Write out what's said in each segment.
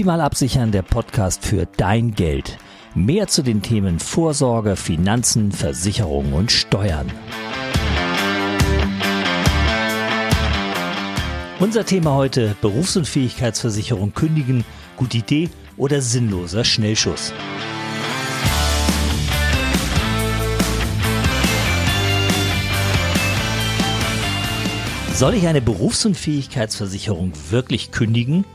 Optimal absichern, der Podcast für dein Geld. Mehr zu den Themen Vorsorge, Finanzen, Versicherung und Steuern. Unser Thema heute Berufsunfähigkeitsversicherung kündigen, gute Idee oder sinnloser Schnellschuss. Soll ich eine Berufsunfähigkeitsversicherung wirklich kündigen?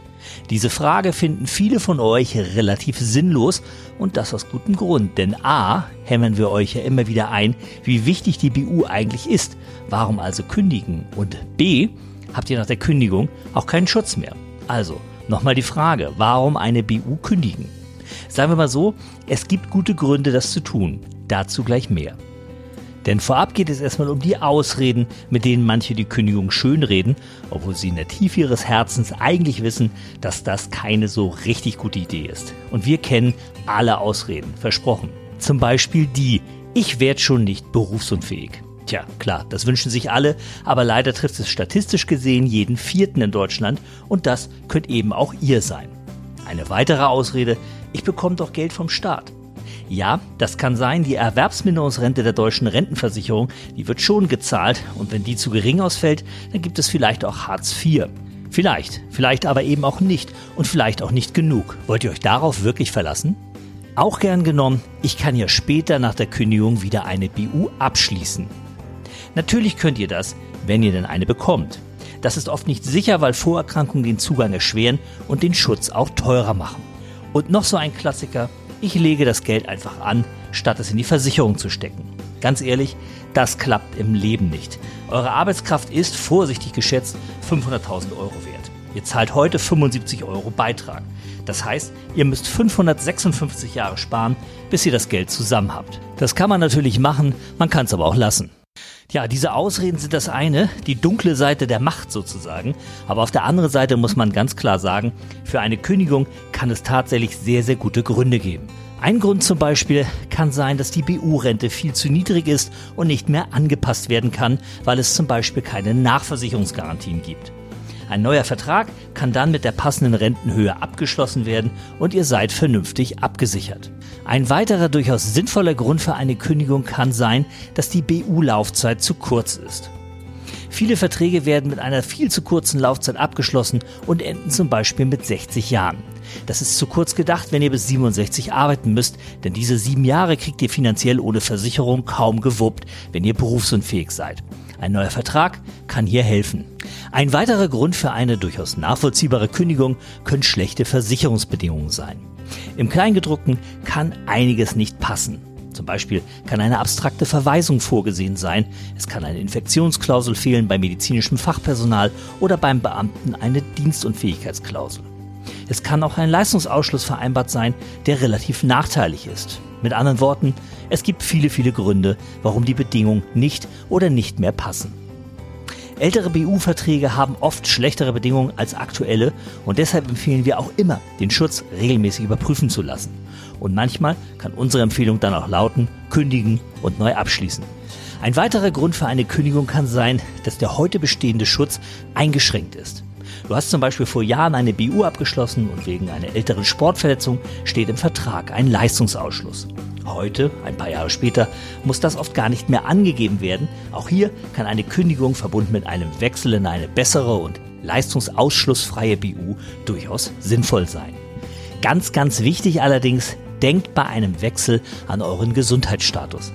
Diese Frage finden viele von euch relativ sinnlos und das aus gutem Grund, denn a, hämmern wir euch ja immer wieder ein, wie wichtig die BU eigentlich ist. Warum also kündigen? Und b, habt ihr nach der Kündigung auch keinen Schutz mehr. Also, nochmal die Frage, warum eine BU kündigen? Sagen wir mal so, es gibt gute Gründe, das zu tun. Dazu gleich mehr. Denn vorab geht es erstmal um die Ausreden, mit denen manche die Kündigung schönreden, obwohl sie in der Tiefe ihres Herzens eigentlich wissen, dass das keine so richtig gute Idee ist. Und wir kennen alle Ausreden, versprochen. Zum Beispiel die, ich werde schon nicht berufsunfähig. Tja, klar, das wünschen sich alle, aber leider trifft es statistisch gesehen jeden vierten in Deutschland und das könnt eben auch ihr sein. Eine weitere Ausrede, ich bekomme doch Geld vom Staat. Ja, das kann sein, die Erwerbsminderungsrente der deutschen Rentenversicherung, die wird schon gezahlt und wenn die zu gering ausfällt, dann gibt es vielleicht auch Hartz IV. Vielleicht, vielleicht aber eben auch nicht und vielleicht auch nicht genug. Wollt ihr euch darauf wirklich verlassen? Auch gern genommen, ich kann ja später nach der Kündigung wieder eine BU abschließen. Natürlich könnt ihr das, wenn ihr denn eine bekommt. Das ist oft nicht sicher, weil Vorerkrankungen den Zugang erschweren und den Schutz auch teurer machen. Und noch so ein Klassiker, ich lege das Geld einfach an, statt es in die Versicherung zu stecken. Ganz ehrlich, das klappt im Leben nicht. Eure Arbeitskraft ist, vorsichtig geschätzt, 500.000 Euro wert. Ihr zahlt heute 75 Euro Beitrag. Das heißt, ihr müsst 556 Jahre sparen, bis ihr das Geld zusammen habt. Das kann man natürlich machen, man kann es aber auch lassen. Ja, diese Ausreden sind das eine, die dunkle Seite der Macht sozusagen. Aber auf der anderen Seite muss man ganz klar sagen, für eine Kündigung kann es tatsächlich sehr, sehr gute Gründe geben. Ein Grund zum Beispiel kann sein, dass die BU-Rente viel zu niedrig ist und nicht mehr angepasst werden kann, weil es zum Beispiel keine Nachversicherungsgarantien gibt. Ein neuer Vertrag kann dann mit der passenden Rentenhöhe abgeschlossen werden und ihr seid vernünftig abgesichert. Ein weiterer durchaus sinnvoller Grund für eine Kündigung kann sein, dass die BU-Laufzeit zu kurz ist. Viele Verträge werden mit einer viel zu kurzen Laufzeit abgeschlossen und enden zum Beispiel mit 60 Jahren. Das ist zu kurz gedacht, wenn ihr bis 67 arbeiten müsst, denn diese sieben Jahre kriegt ihr finanziell ohne Versicherung kaum gewuppt, wenn ihr berufsunfähig seid. Ein neuer Vertrag kann hier helfen. Ein weiterer Grund für eine durchaus nachvollziehbare Kündigung können schlechte Versicherungsbedingungen sein. Im Kleingedruckten kann einiges nicht passen. Zum Beispiel kann eine abstrakte Verweisung vorgesehen sein, es kann eine Infektionsklausel fehlen bei medizinischem Fachpersonal oder beim Beamten eine Dienstunfähigkeitsklausel. Es kann auch ein Leistungsausschluss vereinbart sein, der relativ nachteilig ist. Mit anderen Worten, es gibt viele, viele Gründe, warum die Bedingungen nicht oder nicht mehr passen. Ältere BU-Verträge haben oft schlechtere Bedingungen als aktuelle und deshalb empfehlen wir auch immer, den Schutz regelmäßig überprüfen zu lassen. Und manchmal kann unsere Empfehlung dann auch lauten, kündigen und neu abschließen. Ein weiterer Grund für eine Kündigung kann sein, dass der heute bestehende Schutz eingeschränkt ist. Du hast zum Beispiel vor Jahren eine BU abgeschlossen und wegen einer älteren Sportverletzung steht im Vertrag ein Leistungsausschluss. Heute, ein paar Jahre später, muss das oft gar nicht mehr angegeben werden. Auch hier kann eine Kündigung verbunden mit einem Wechsel in eine bessere und leistungsausschlussfreie BU durchaus sinnvoll sein. Ganz, ganz wichtig allerdings, denkt bei einem Wechsel an euren Gesundheitsstatus.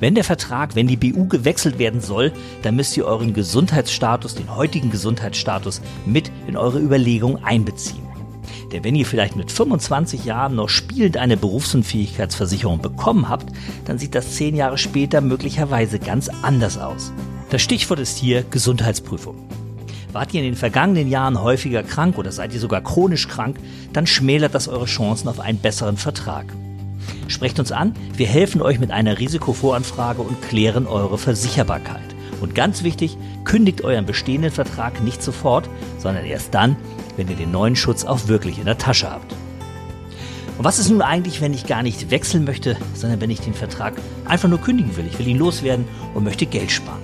Wenn der Vertrag, wenn die BU gewechselt werden soll, dann müsst ihr euren Gesundheitsstatus, den heutigen Gesundheitsstatus, mit in eure Überlegung einbeziehen. Denn wenn ihr vielleicht mit 25 Jahren noch spielend eine Berufsunfähigkeitsversicherung bekommen habt, dann sieht das zehn Jahre später möglicherweise ganz anders aus. Das Stichwort ist hier Gesundheitsprüfung. Wart ihr in den vergangenen Jahren häufiger krank oder seid ihr sogar chronisch krank, dann schmälert das eure Chancen auf einen besseren Vertrag. Sprecht uns an, wir helfen euch mit einer Risikovoranfrage und klären eure Versicherbarkeit. Und ganz wichtig, kündigt euren bestehenden Vertrag nicht sofort, sondern erst dann, wenn ihr den neuen Schutz auch wirklich in der Tasche habt. Und was ist nun eigentlich, wenn ich gar nicht wechseln möchte, sondern wenn ich den Vertrag einfach nur kündigen will? Ich will ihn loswerden und möchte Geld sparen.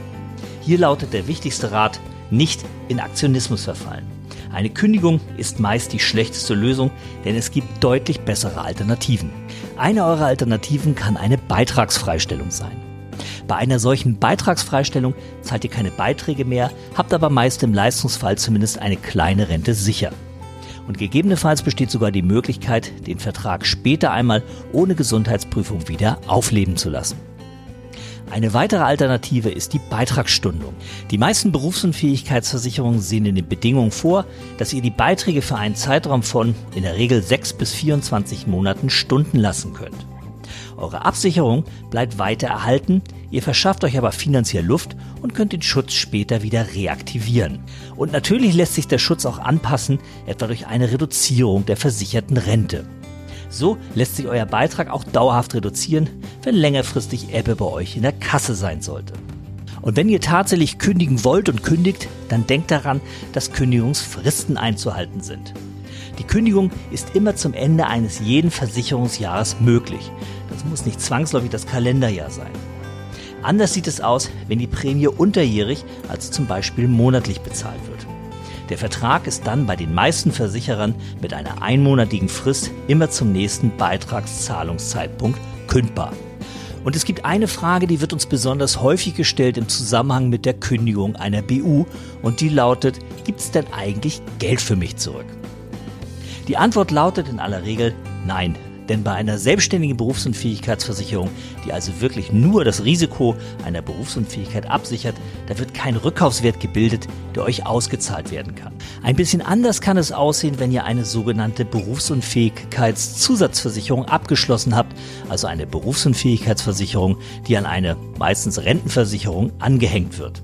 Hier lautet der wichtigste Rat, nicht in Aktionismus verfallen. Eine Kündigung ist meist die schlechteste Lösung, denn es gibt deutlich bessere Alternativen. Eine eurer Alternativen kann eine Beitragsfreistellung sein. Bei einer solchen Beitragsfreistellung zahlt ihr keine Beiträge mehr, habt aber meist im Leistungsfall zumindest eine kleine Rente sicher. Und gegebenenfalls besteht sogar die Möglichkeit, den Vertrag später einmal ohne Gesundheitsprüfung wieder aufleben zu lassen. Eine weitere Alternative ist die Beitragsstundung. Die meisten Berufsunfähigkeitsversicherungen sehen in den Bedingungen vor, dass ihr die Beiträge für einen Zeitraum von in der Regel 6 bis 24 Monaten stunden lassen könnt. Eure Absicherung bleibt weiter erhalten, ihr verschafft euch aber finanziell Luft und könnt den Schutz später wieder reaktivieren. Und natürlich lässt sich der Schutz auch anpassen, etwa durch eine Reduzierung der versicherten Rente. So lässt sich euer Beitrag auch dauerhaft reduzieren, wenn längerfristig Ebbe bei euch in der Kasse sein sollte. Und wenn ihr tatsächlich kündigen wollt und kündigt, dann denkt daran, dass Kündigungsfristen einzuhalten sind. Die Kündigung ist immer zum Ende eines jeden Versicherungsjahres möglich. Das muss nicht zwangsläufig das Kalenderjahr sein. Anders sieht es aus, wenn die Prämie unterjährig, also zum Beispiel monatlich bezahlt wird. Der Vertrag ist dann bei den meisten Versicherern mit einer einmonatigen Frist immer zum nächsten Beitragszahlungszeitpunkt kündbar. Und es gibt eine Frage, die wird uns besonders häufig gestellt im Zusammenhang mit der Kündigung einer BU und die lautet, gibt es denn eigentlich Geld für mich zurück? Die Antwort lautet in aller Regel nein. Denn bei einer selbstständigen Berufsunfähigkeitsversicherung, die also wirklich nur das Risiko einer Berufsunfähigkeit absichert, da wird kein Rückkaufswert gebildet, der euch ausgezahlt werden kann. Ein bisschen anders kann es aussehen, wenn ihr eine sogenannte Berufsunfähigkeitszusatzversicherung abgeschlossen habt, also eine Berufsunfähigkeitsversicherung, die an eine meistens Rentenversicherung angehängt wird.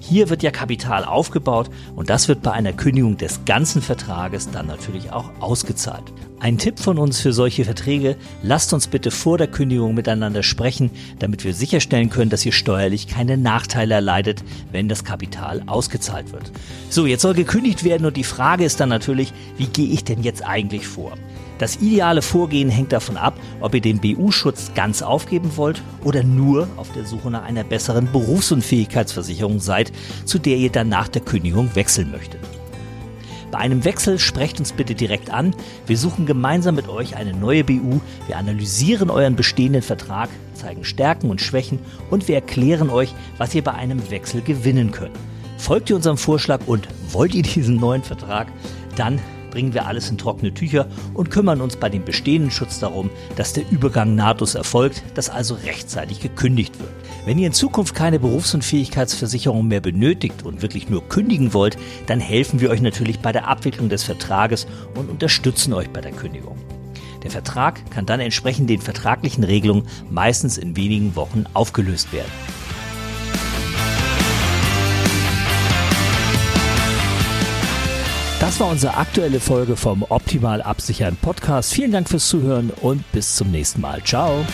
Hier wird ja Kapital aufgebaut und das wird bei einer Kündigung des ganzen Vertrages dann natürlich auch ausgezahlt. Ein Tipp von uns für solche Verträge, lasst uns bitte vor der Kündigung miteinander sprechen, damit wir sicherstellen können, dass ihr steuerlich keine Nachteile erleidet, wenn das Kapital ausgezahlt wird. So, jetzt soll gekündigt werden und die Frage ist dann natürlich, wie gehe ich denn jetzt eigentlich vor? Das ideale Vorgehen hängt davon ab, ob ihr den BU-Schutz ganz aufgeben wollt oder nur auf der Suche nach einer besseren Berufsunfähigkeitsversicherung seid, zu der ihr dann nach der Kündigung wechseln möchtet. Bei einem Wechsel sprecht uns bitte direkt an. Wir suchen gemeinsam mit euch eine neue BU. Wir analysieren euren bestehenden Vertrag, zeigen Stärken und Schwächen und wir erklären euch, was ihr bei einem Wechsel gewinnen könnt. Folgt ihr unserem Vorschlag und wollt ihr diesen neuen Vertrag, dann bringen wir alles in trockene Tücher und kümmern uns bei dem bestehenden Schutz darum, dass der Übergang nahtlos erfolgt, dass also rechtzeitig gekündigt wird. Wenn ihr in Zukunft keine Berufsunfähigkeitsversicherung mehr benötigt und wirklich nur kündigen wollt, dann helfen wir euch natürlich bei der Abwicklung des Vertrages und unterstützen euch bei der Kündigung. Der Vertrag kann dann entsprechend den vertraglichen Regelungen meistens in wenigen Wochen aufgelöst werden. Das war unsere aktuelle Folge vom Optimal Absichern Podcast. Vielen Dank fürs Zuhören und bis zum nächsten Mal. Ciao.